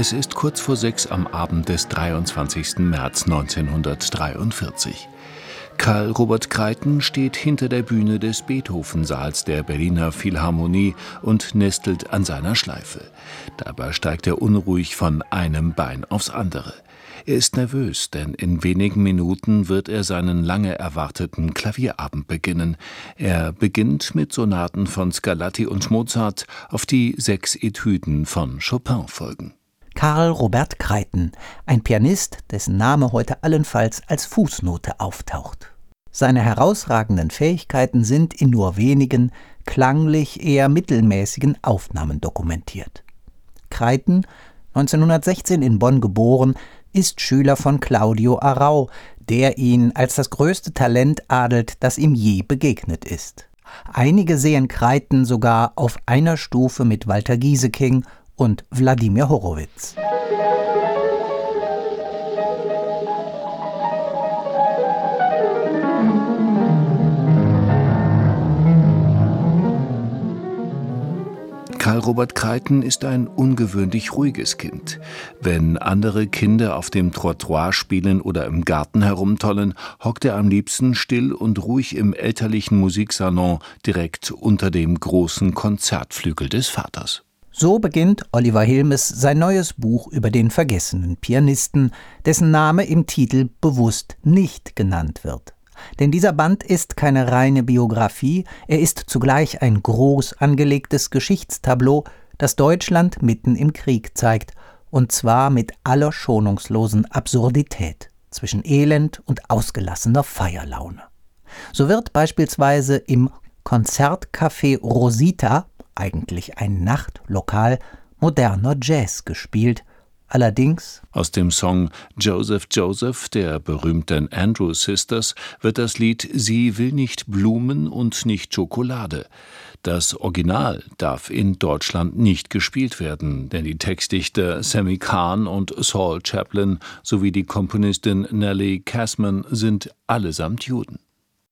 Es ist kurz vor sechs am Abend des 23. März 1943. Karl Robert Kreiten steht hinter der Bühne des Beethoven-Saals der Berliner Philharmonie und nestelt an seiner Schleife. Dabei steigt er unruhig von einem Bein aufs andere. Er ist nervös, denn in wenigen Minuten wird er seinen lange erwarteten Klavierabend beginnen. Er beginnt mit Sonaten von Scarlatti und Mozart, auf die sechs Etüden von Chopin folgen. Karl Robert Kreiten, ein Pianist, dessen Name heute allenfalls als Fußnote auftaucht. Seine herausragenden Fähigkeiten sind in nur wenigen, klanglich eher mittelmäßigen Aufnahmen dokumentiert. Kreiten, 1916 in Bonn geboren, ist Schüler von Claudio Arrau, der ihn als das größte Talent adelt, das ihm je begegnet ist. Einige sehen Kreiten sogar auf einer Stufe mit Walter Gieseking und Wladimir Horowitz. Karl Robert Kreiten ist ein ungewöhnlich ruhiges Kind. Wenn andere Kinder auf dem Trottoir spielen oder im Garten herumtollen, hockt er am liebsten still und ruhig im elterlichen Musiksalon direkt unter dem großen Konzertflügel des Vaters. So beginnt Oliver Hilmes sein neues Buch über den vergessenen Pianisten, dessen Name im Titel bewusst nicht genannt wird. Denn dieser Band ist keine reine Biografie, er ist zugleich ein groß angelegtes Geschichtstableau, das Deutschland mitten im Krieg zeigt, und zwar mit aller schonungslosen Absurdität zwischen Elend und ausgelassener Feierlaune. So wird beispielsweise im Konzertcafé Rosita eigentlich ein Nachtlokal, moderner Jazz gespielt, allerdings aus dem Song Joseph Joseph der berühmten Andrew Sisters wird das Lied Sie will nicht Blumen und nicht Schokolade. Das Original darf in Deutschland nicht gespielt werden, denn die Textdichter Sammy Kahn und Saul Chaplin sowie die Komponistin Nellie Casman sind allesamt Juden.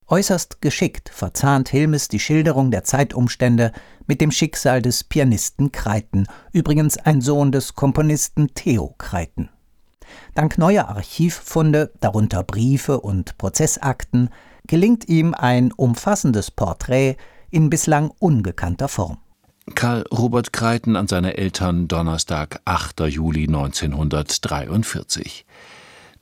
Äußerst geschickt verzahnt Hilmes die Schilderung der Zeitumstände mit dem Schicksal des Pianisten Kreiten, übrigens ein Sohn des Komponisten Theo Kreiten. Dank neuer Archivfunde, darunter Briefe und Prozessakten, gelingt ihm ein umfassendes Porträt in bislang ungekannter Form. Karl Robert Kreiten an seine Eltern Donnerstag, 8. Juli 1943.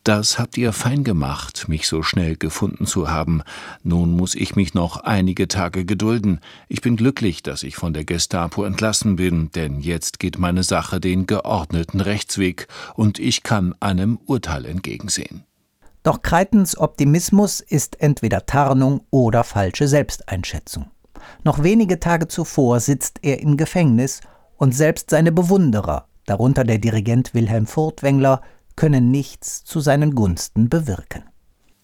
Das habt ihr fein gemacht, mich so schnell gefunden zu haben. Nun muss ich mich noch einige Tage gedulden. Ich bin glücklich, dass ich von der Gestapo entlassen bin, denn jetzt geht meine Sache den geordneten Rechtsweg und ich kann einem Urteil entgegensehen. Doch Kreitens Optimismus ist entweder Tarnung oder falsche Selbsteinschätzung. Noch wenige Tage zuvor sitzt er im Gefängnis und selbst seine Bewunderer, darunter der Dirigent Wilhelm Furtwängler, können nichts zu seinen Gunsten bewirken.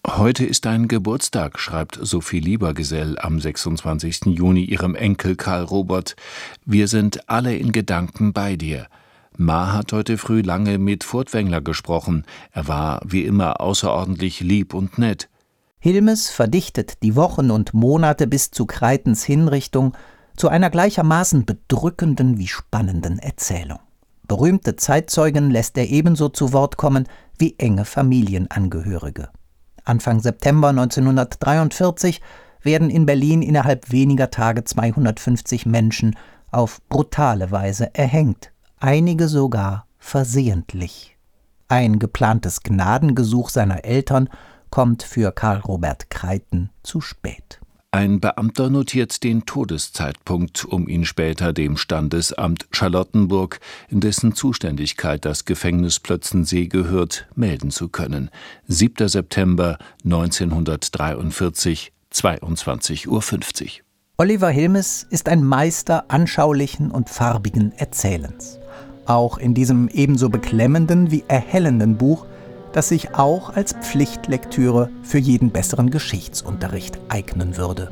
Heute ist dein Geburtstag, schreibt Sophie Liebergesell am 26. Juni ihrem Enkel Karl Robert. Wir sind alle in Gedanken bei dir. Ma hat heute früh lange mit Furtwängler gesprochen. Er war wie immer außerordentlich lieb und nett. Hilmes verdichtet die Wochen und Monate bis zu Kreitens Hinrichtung zu einer gleichermaßen bedrückenden wie spannenden Erzählung. Berühmte Zeitzeugen lässt er ebenso zu Wort kommen wie enge Familienangehörige. Anfang September 1943 werden in Berlin innerhalb weniger Tage 250 Menschen auf brutale Weise erhängt, einige sogar versehentlich. Ein geplantes Gnadengesuch seiner Eltern kommt für Karl Robert Kreiten zu spät. Ein Beamter notiert den Todeszeitpunkt, um ihn später dem Standesamt Charlottenburg, in dessen Zuständigkeit das Gefängnis Plötzensee gehört, melden zu können. 7. September 1943, 22.50 Uhr. Oliver Hilmes ist ein Meister anschaulichen und farbigen Erzählens. Auch in diesem ebenso beklemmenden wie erhellenden Buch das sich auch als Pflichtlektüre für jeden besseren Geschichtsunterricht eignen würde.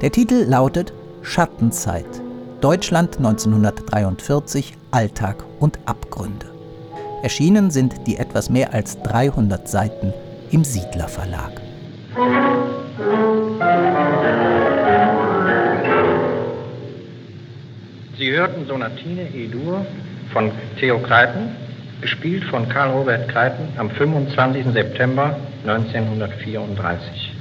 Der Titel lautet Schattenzeit. Deutschland 1943, Alltag und Abgründe. Erschienen sind die etwas mehr als 300 Seiten im Siedler Verlag. Sie hörten Sonatine E-Dur von Theo Kreiten gespielt von Karl Robert Kreiten am 25. September 1934.